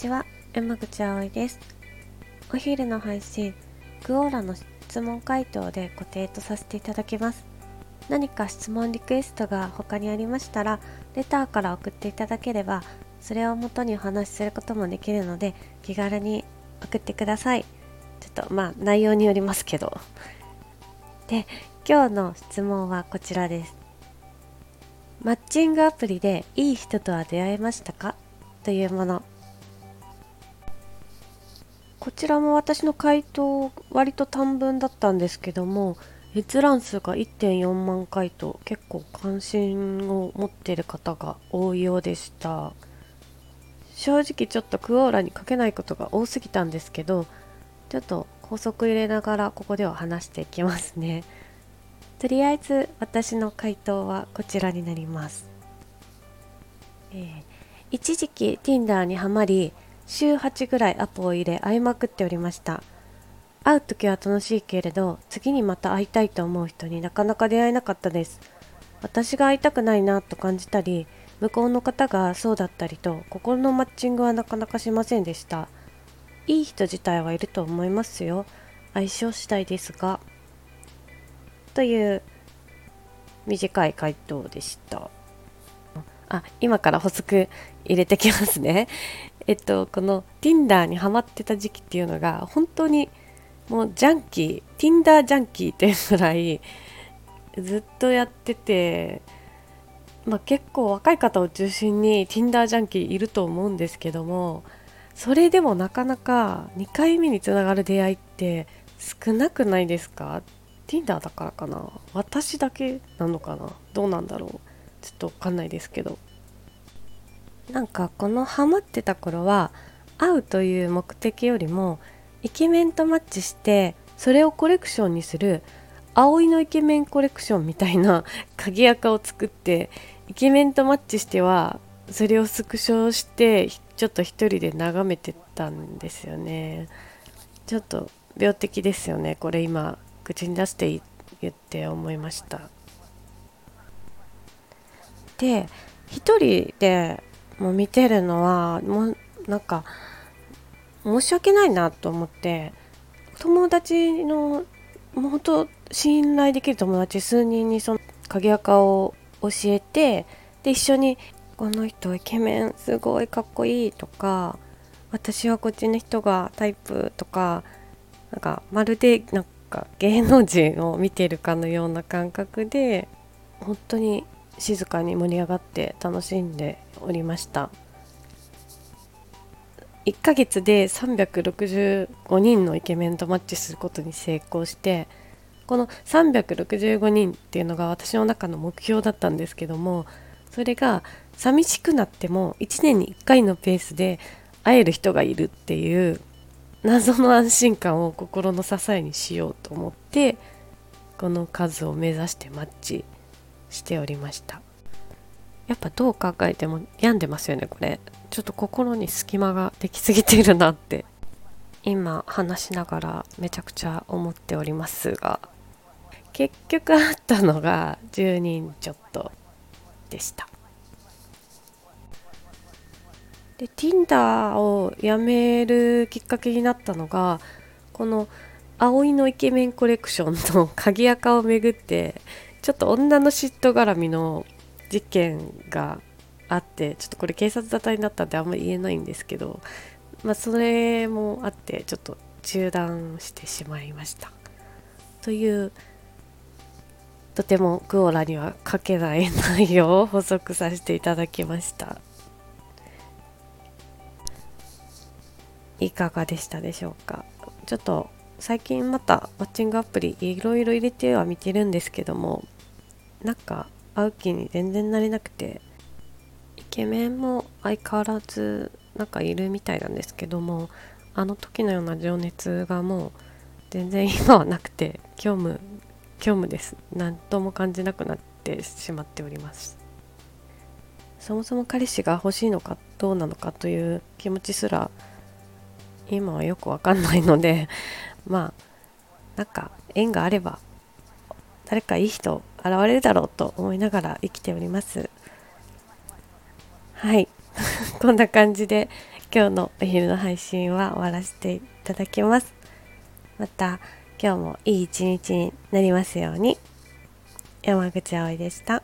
ちは。山口葵です。お昼の配信クオーラの質問回答で固定とさせていただきます。何か質問リクエストが他にありましたらレターから送っていただければそれをもとにお話しすることもできるので気軽に送ってください。ちょっとまあ内容によりますけど。で今日の質問はこちらです。マッチングアプリでいい人とは出会えましたか？というもの。こちらも私の回答割と短文だったんですけども閲覧数が1.4万回と結構関心を持っている方が多いようでした。正直ちょっとクオーラに書けないことが多すぎたんですけどちょっと高速入れながらここでは話していきますね。とりあえず私の回答はこちらになります、えー、一時期 Tinder にはまり週8ぐらいアポを入れ会いまくっておりました。会う時は楽しいけれど次にまた会いたいと思う人になかなか出会えなかったです。私が会いたくないなと感じたり向こうの方がそうだったりと心のマッチングはなかなかしませんでした。いい人自体はいると思いますよ。相性次第ですが。という短い回答でした。あ今から補足入れてきますね。えっと、この Tinder にハマってた時期っていうのが本当にもうジャンキー Tinder ジャンキーっていうぐらいずっとやってて、まあ、結構若い方を中心に Tinder ジャンキーいると思うんですけどもそれでもなかなか2回目につながる出会いって少なくないですか？Tinder だからかな？私だけなのかな？どうなんだろう？ちょっとわかんないですけど。なんかこのハマってた頃は会うという目的よりもイケメンとマッチしてそれをコレクションにする葵のイケメンコレクションみたいな鍵垢を作ってイケメンとマッチしてはそれをスクショしてちょっと一人で眺めてたんですよね。ちょっと病的ですよね。これ今口に出して言って思いました。で一人でもう見てるのはもうなんか申し訳ないなと思って友達のもう本当信頼できる友達数人にその鍵垢を教えてで一緒に「この人イケメンすごいかっこいい」とか「私はこっちの人がタイプ」とかなんかまるでなんか芸能人を見てるかのような感覚で本当に静かに盛り上がって楽しんでおりました。1ヶ月で365人のイケメンとマッチすることに成功してこの365人っていうのが私の中の目標だったんですけどもそれが寂しくなっても1年に1回のペースで会える人がいるっていう謎の安心感を心の支えにしようと思ってこの数を目指してマッチしておりました。やっぱどう考えても病んでますよねこれ。ちょっと心に隙間ができすぎているなって。今話しながらめちゃくちゃ思っておりますが。結局あったのが10人ちょっとでした。で Tinder をやめるきっかけになったのがこの葵のイケメンコレクションの鍵垢をめぐってちょっと女の嫉妬絡みの事件があってちょっとこれ警察沙汰になったんであんまり言えないんですけどまあそれもあってちょっと中断してしまいました。というとてもクオラには書けない内容を補足させていただきました。いかがでしたでしょうか？ちょっと最近またマッチングアプリいろいろ入れては見てるんですけどもなんか会う気に全然なれなくてイケメンも相変わらずなんかいるみたいなんですけどもあの時のような情熱がもう全然今はなくて虚無虚無です。何とも感じなくなってしまっております。そもそも彼氏が欲しいのかどうなのかという気持ちすら今はよくわかんないのでまあなんか縁があれば誰かいい人現れるだろうと思いながら生きております。はい。こんな感じで今日のお昼の配信は終わらせていただきます。また今日もいい一日になりますように。山口葵でした。